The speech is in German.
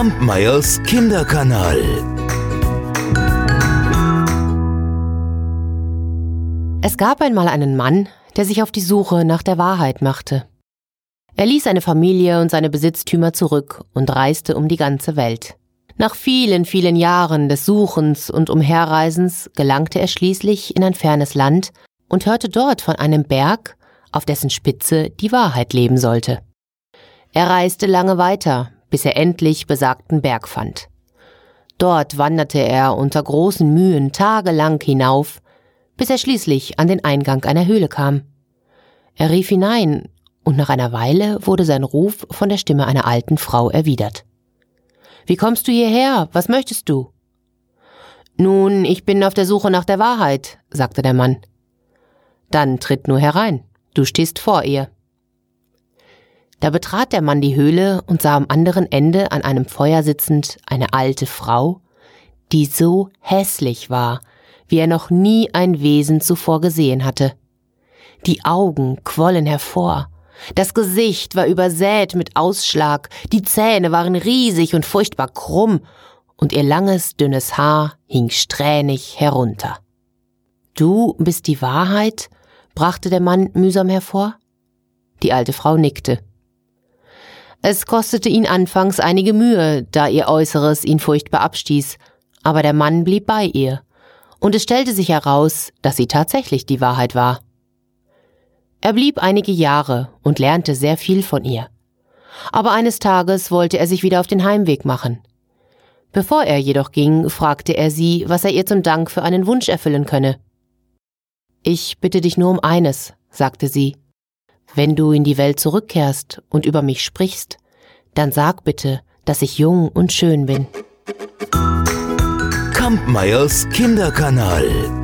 Kampmeyers Kinderkanal. Es gab einmal einen Mann, der sich auf die Suche nach der Wahrheit machte. Er ließ seine Familie und seine Besitztümer zurück und reiste um die ganze Welt. Nach vielen, vielen Jahren des Suchens und Umherreisens gelangte er schließlich in ein fernes Land und hörte dort von einem Berg, auf dessen Spitze die Wahrheit leben sollte. Er reiste lange weiter, bis er endlich besagten Berg fand. Dort wanderte er unter großen Mühen tagelang hinauf, bis er schließlich an den Eingang einer Höhle kam. Er rief hinein, und nach einer Weile wurde sein Ruf von der Stimme einer alten Frau erwidert. Wie kommst du hierher? Was möchtest du? Nun, ich bin auf der Suche nach der Wahrheit, sagte der Mann. Dann tritt nur herein, du stehst vor ihr. Da betrat der Mann die Höhle und sah am anderen Ende an einem Feuer sitzend eine alte Frau, die so hässlich war, wie er noch nie ein Wesen zuvor gesehen hatte. Die Augen quollen hervor, das Gesicht war übersät mit Ausschlag, die Zähne waren riesig und furchtbar krumm, und ihr langes, dünnes Haar hing strähnig herunter. Du bist die Wahrheit? brachte der Mann mühsam hervor. Die alte Frau nickte. Es kostete ihn anfangs einige Mühe, da ihr Äußeres ihn furchtbar abstieß, aber der Mann blieb bei ihr, und es stellte sich heraus, dass sie tatsächlich die Wahrheit war. Er blieb einige Jahre und lernte sehr viel von ihr. Aber eines Tages wollte er sich wieder auf den Heimweg machen. Bevor er jedoch ging, fragte er sie, was er ihr zum Dank für einen Wunsch erfüllen könne. Ich bitte dich nur um eines, sagte sie, wenn du in die Welt zurückkehrst und über mich sprichst, dann sag bitte, dass ich jung und schön bin. Kampmeyers Kinderkanal.